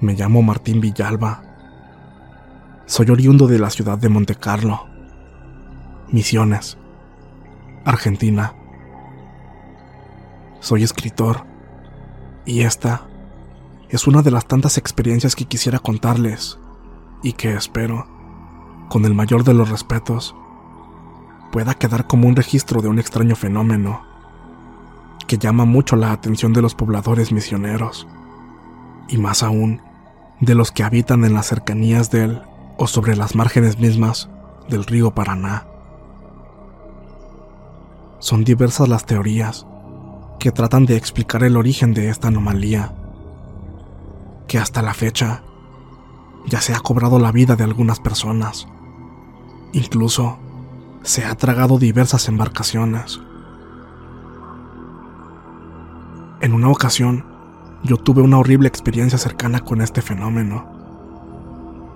Me llamo Martín Villalba. Soy oriundo de la ciudad de Montecarlo, Misiones, Argentina. Soy escritor y esta es una de las tantas experiencias que quisiera contarles y que espero, con el mayor de los respetos, pueda quedar como un registro de un extraño fenómeno que llama mucho la atención de los pobladores misioneros y más aún de los que habitan en las cercanías del o sobre las márgenes mismas del río Paraná. Son diversas las teorías que tratan de explicar el origen de esta anomalía, que hasta la fecha ya se ha cobrado la vida de algunas personas. Incluso se ha tragado diversas embarcaciones. En una ocasión, yo tuve una horrible experiencia cercana con este fenómeno,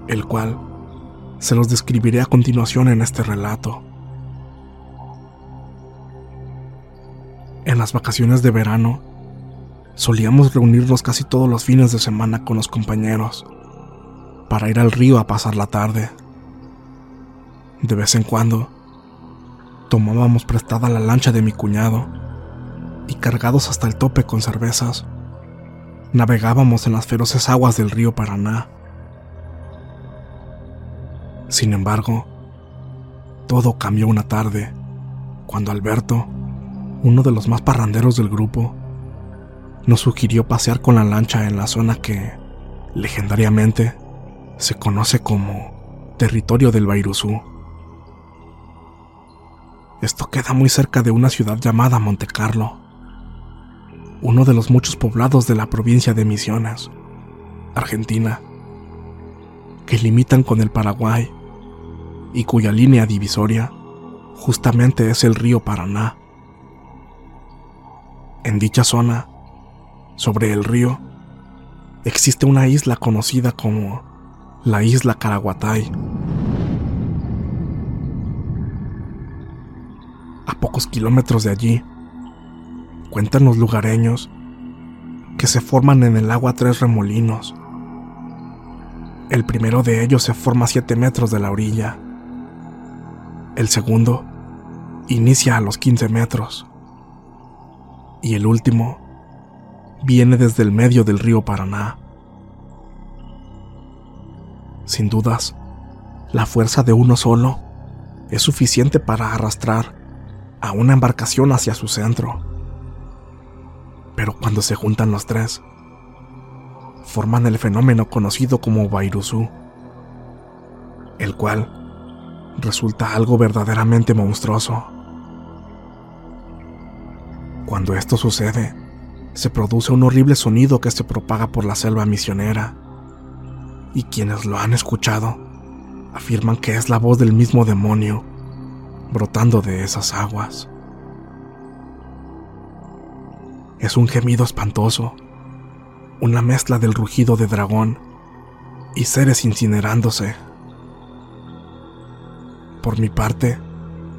el cual se los describiré a continuación en este relato. En las vacaciones de verano, solíamos reunirnos casi todos los fines de semana con los compañeros para ir al río a pasar la tarde. De vez en cuando, tomábamos prestada la lancha de mi cuñado y cargados hasta el tope con cervezas, navegábamos en las feroces aguas del río Paraná. Sin embargo, todo cambió una tarde, cuando Alberto, uno de los más parranderos del grupo, nos sugirió pasear con la lancha en la zona que, legendariamente, se conoce como territorio del Bairuzú. Esto queda muy cerca de una ciudad llamada Montecarlo, uno de los muchos poblados de la provincia de Misiones, Argentina, que limitan con el Paraguay y cuya línea divisoria justamente es el río Paraná. En dicha zona, sobre el río, existe una isla conocida como la isla Caraguatay. A pocos kilómetros de allí, cuentan los lugareños que se forman en el agua tres remolinos. El primero de ellos se forma a 7 metros de la orilla. El segundo inicia a los 15 metros y el último viene desde el medio del río Paraná. Sin dudas, la fuerza de uno solo es suficiente para arrastrar a una embarcación hacia su centro. Pero cuando se juntan los tres, forman el fenómeno conocido como Bairuzú, el cual resulta algo verdaderamente monstruoso. Cuando esto sucede, se produce un horrible sonido que se propaga por la selva misionera, y quienes lo han escuchado afirman que es la voz del mismo demonio brotando de esas aguas. Es un gemido espantoso, una mezcla del rugido de dragón y seres incinerándose. Por mi parte,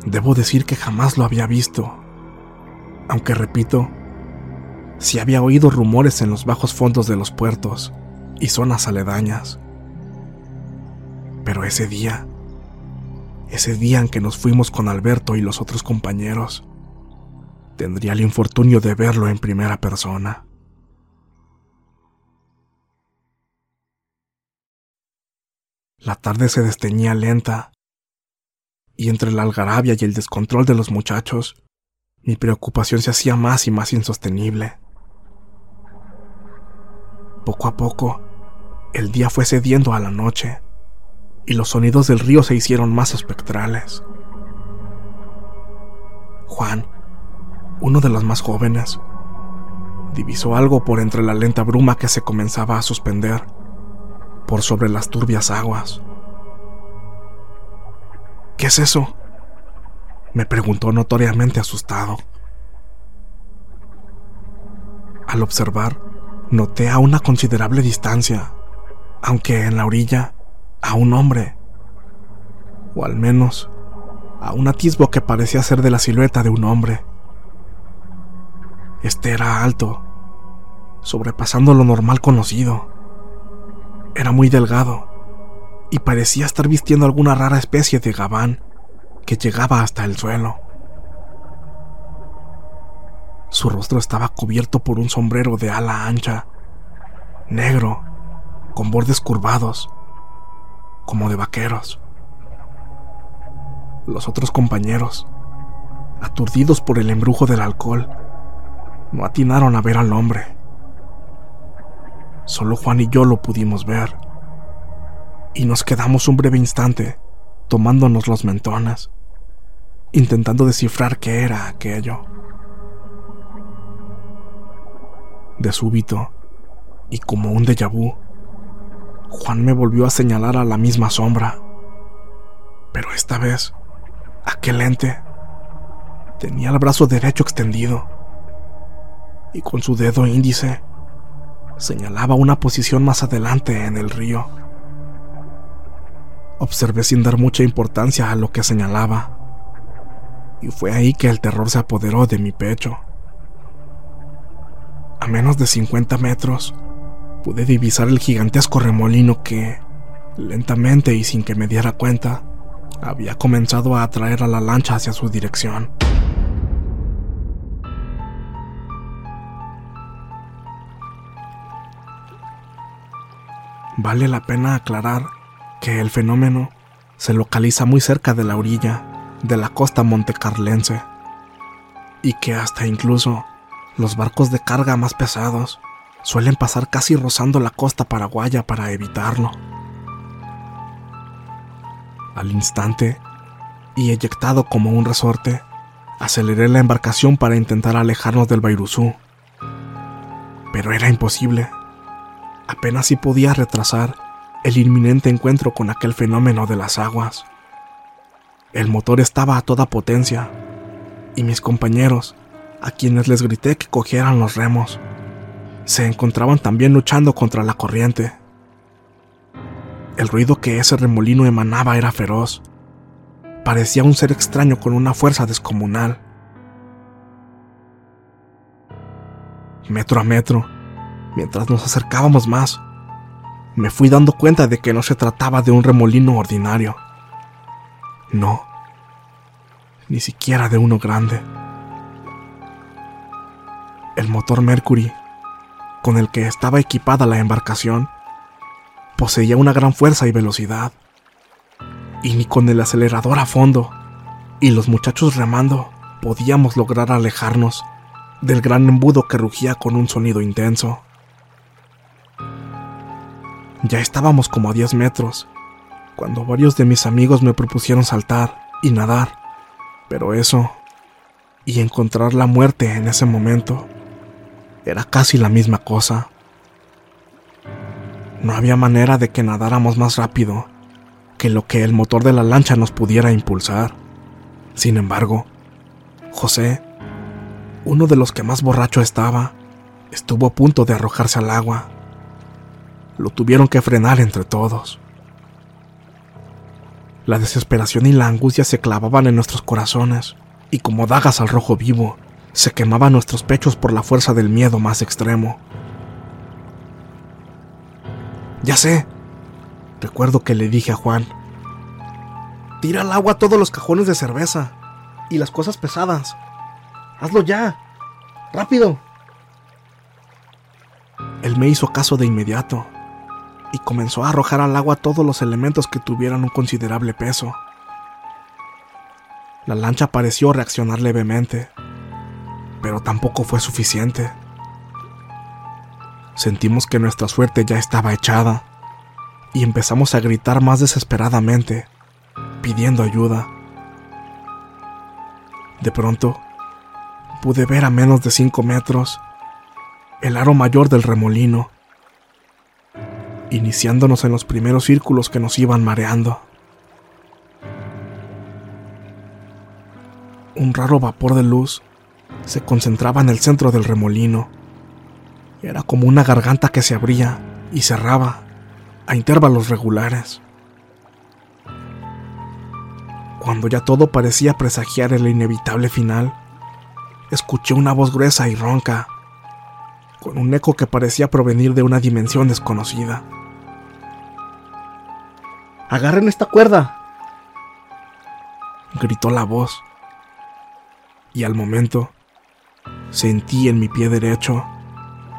debo decir que jamás lo había visto, aunque repito, si había oído rumores en los bajos fondos de los puertos y zonas aledañas. Pero ese día, ese día en que nos fuimos con Alberto y los otros compañeros, tendría el infortunio de verlo en primera persona. La tarde se desteñía lenta, y entre la algarabia y el descontrol de los muchachos, mi preocupación se hacía más y más insostenible. Poco a poco, el día fue cediendo a la noche y los sonidos del río se hicieron más espectrales. Juan, uno de los más jóvenes, divisó algo por entre la lenta bruma que se comenzaba a suspender por sobre las turbias aguas. ¿Qué es eso? me preguntó notoriamente asustado. Al observar, noté a una considerable distancia, aunque en la orilla, a un hombre, o al menos a un atisbo que parecía ser de la silueta de un hombre. Este era alto, sobrepasando lo normal conocido. Era muy delgado y parecía estar vistiendo alguna rara especie de gabán que llegaba hasta el suelo. Su rostro estaba cubierto por un sombrero de ala ancha, negro, con bordes curvados, como de vaqueros. Los otros compañeros, aturdidos por el embrujo del alcohol, no atinaron a ver al hombre. Solo Juan y yo lo pudimos ver. Y nos quedamos un breve instante tomándonos los mentones, intentando descifrar qué era aquello. De súbito, y como un déjà vu, Juan me volvió a señalar a la misma sombra. Pero esta vez, aquel ente tenía el brazo derecho extendido y con su dedo índice señalaba una posición más adelante en el río. Observé sin dar mucha importancia a lo que señalaba, y fue ahí que el terror se apoderó de mi pecho. A menos de 50 metros, pude divisar el gigantesco remolino que, lentamente y sin que me diera cuenta, había comenzado a atraer a la lancha hacia su dirección. Vale la pena aclarar que el fenómeno se localiza muy cerca de la orilla de la costa montecarlense y que hasta incluso los barcos de carga más pesados suelen pasar casi rozando la costa paraguaya para evitarlo. Al instante, y eyectado como un resorte, aceleré la embarcación para intentar alejarnos del Bairuzú. Pero era imposible apenas si podía retrasar el inminente encuentro con aquel fenómeno de las aguas. El motor estaba a toda potencia, y mis compañeros, a quienes les grité que cogieran los remos, se encontraban también luchando contra la corriente. El ruido que ese remolino emanaba era feroz. Parecía un ser extraño con una fuerza descomunal. Metro a metro, Mientras nos acercábamos más, me fui dando cuenta de que no se trataba de un remolino ordinario. No. ni siquiera de uno grande. El motor Mercury, con el que estaba equipada la embarcación, poseía una gran fuerza y velocidad, y ni con el acelerador a fondo y los muchachos remando podíamos lograr alejarnos del gran embudo que rugía con un sonido intenso. Ya estábamos como a 10 metros, cuando varios de mis amigos me propusieron saltar y nadar, pero eso, y encontrar la muerte en ese momento, era casi la misma cosa. No había manera de que nadáramos más rápido que lo que el motor de la lancha nos pudiera impulsar. Sin embargo, José, uno de los que más borracho estaba, estuvo a punto de arrojarse al agua. Lo tuvieron que frenar entre todos. La desesperación y la angustia se clavaban en nuestros corazones, y como dagas al rojo vivo, se quemaban nuestros pechos por la fuerza del miedo más extremo. Ya sé, recuerdo que le dije a Juan, tira al agua todos los cajones de cerveza y las cosas pesadas. Hazlo ya, rápido. Él me hizo caso de inmediato y comenzó a arrojar al agua todos los elementos que tuvieran un considerable peso. La lancha pareció reaccionar levemente, pero tampoco fue suficiente. Sentimos que nuestra suerte ya estaba echada y empezamos a gritar más desesperadamente, pidiendo ayuda. De pronto, pude ver a menos de cinco metros el aro mayor del remolino iniciándonos en los primeros círculos que nos iban mareando. Un raro vapor de luz se concentraba en el centro del remolino. Era como una garganta que se abría y cerraba a intervalos regulares. Cuando ya todo parecía presagiar el inevitable final, escuché una voz gruesa y ronca, con un eco que parecía provenir de una dimensión desconocida. Agarren esta cuerda. Gritó la voz. Y al momento, sentí en mi pie derecho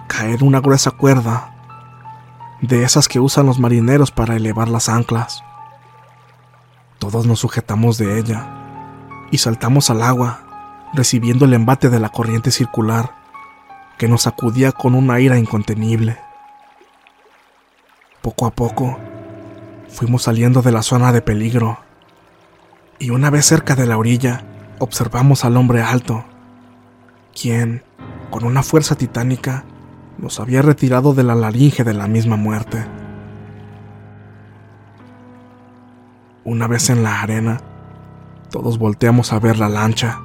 caer una gruesa cuerda, de esas que usan los marineros para elevar las anclas. Todos nos sujetamos de ella y saltamos al agua, recibiendo el embate de la corriente circular que nos sacudía con una ira incontenible. Poco a poco, Fuimos saliendo de la zona de peligro y una vez cerca de la orilla observamos al hombre alto, quien, con una fuerza titánica, nos había retirado de la laringe de la misma muerte. Una vez en la arena, todos volteamos a ver la lancha,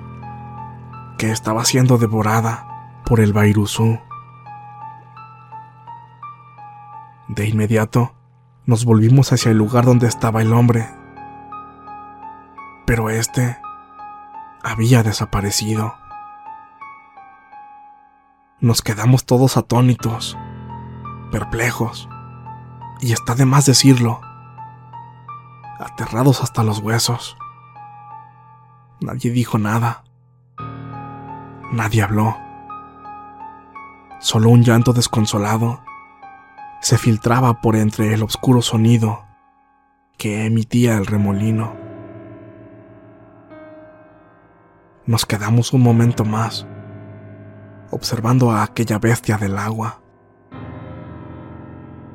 que estaba siendo devorada por el Bairuzú. De inmediato, nos volvimos hacia el lugar donde estaba el hombre. Pero este había desaparecido. Nos quedamos todos atónitos, perplejos, y está de más decirlo, aterrados hasta los huesos. Nadie dijo nada. Nadie habló. Solo un llanto desconsolado se filtraba por entre el oscuro sonido que emitía el remolino. Nos quedamos un momento más, observando a aquella bestia del agua.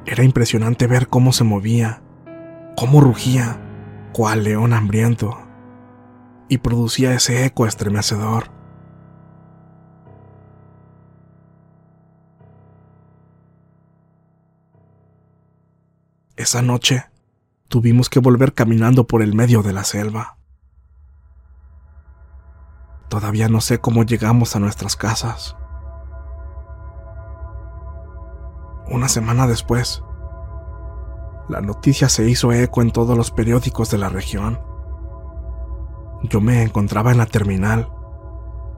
Era impresionante ver cómo se movía, cómo rugía, cual león hambriento, y producía ese eco estremecedor. Esa noche tuvimos que volver caminando por el medio de la selva. Todavía no sé cómo llegamos a nuestras casas. Una semana después, la noticia se hizo eco en todos los periódicos de la región. Yo me encontraba en la terminal,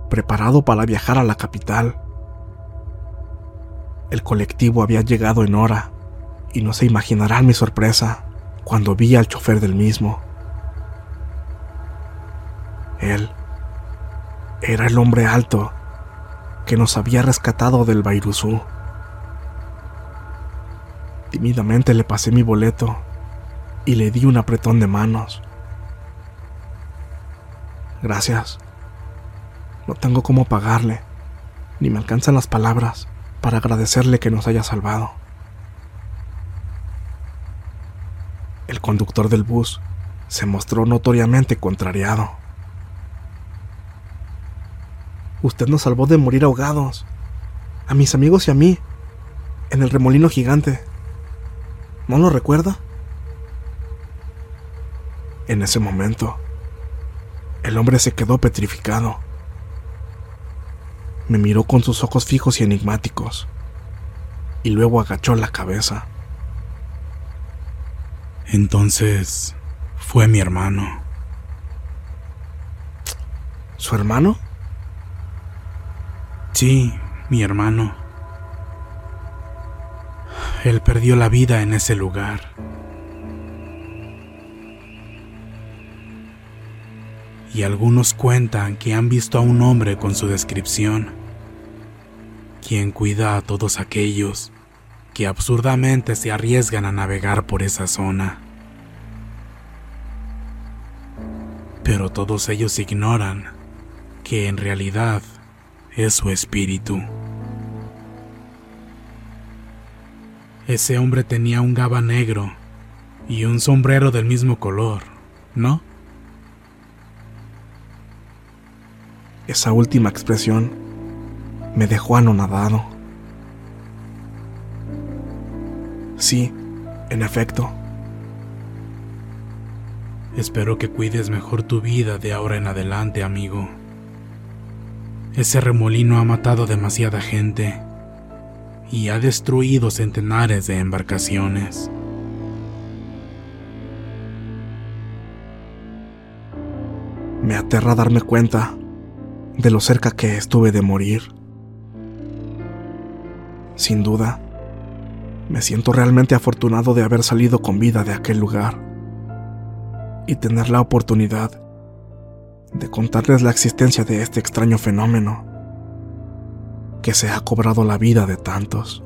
preparado para viajar a la capital. El colectivo había llegado en hora y no se imaginarán mi sorpresa cuando vi al chofer del mismo. Él Era el hombre alto que nos había rescatado del Bairuzú. Tímidamente le pasé mi boleto y le di un apretón de manos. Gracias. No tengo cómo pagarle, ni me alcanzan las palabras para agradecerle que nos haya salvado. El conductor del bus se mostró notoriamente contrariado. Usted nos salvó de morir ahogados, a mis amigos y a mí, en el remolino gigante. ¿No lo recuerda? En ese momento, el hombre se quedó petrificado. Me miró con sus ojos fijos y enigmáticos, y luego agachó la cabeza. Entonces, fue mi hermano. ¿Su hermano? Sí, mi hermano. Él perdió la vida en ese lugar. Y algunos cuentan que han visto a un hombre con su descripción, quien cuida a todos aquellos que absurdamente se arriesgan a navegar por esa zona. Pero todos ellos ignoran que en realidad es su espíritu. Ese hombre tenía un gaba negro y un sombrero del mismo color, ¿no? Esa última expresión me dejó anonadado. Sí, en efecto. Espero que cuides mejor tu vida de ahora en adelante, amigo. Ese remolino ha matado demasiada gente y ha destruido centenares de embarcaciones. Me aterra darme cuenta de lo cerca que estuve de morir. Sin duda, me siento realmente afortunado de haber salido con vida de aquel lugar y tener la oportunidad de contarles la existencia de este extraño fenómeno que se ha cobrado la vida de tantos.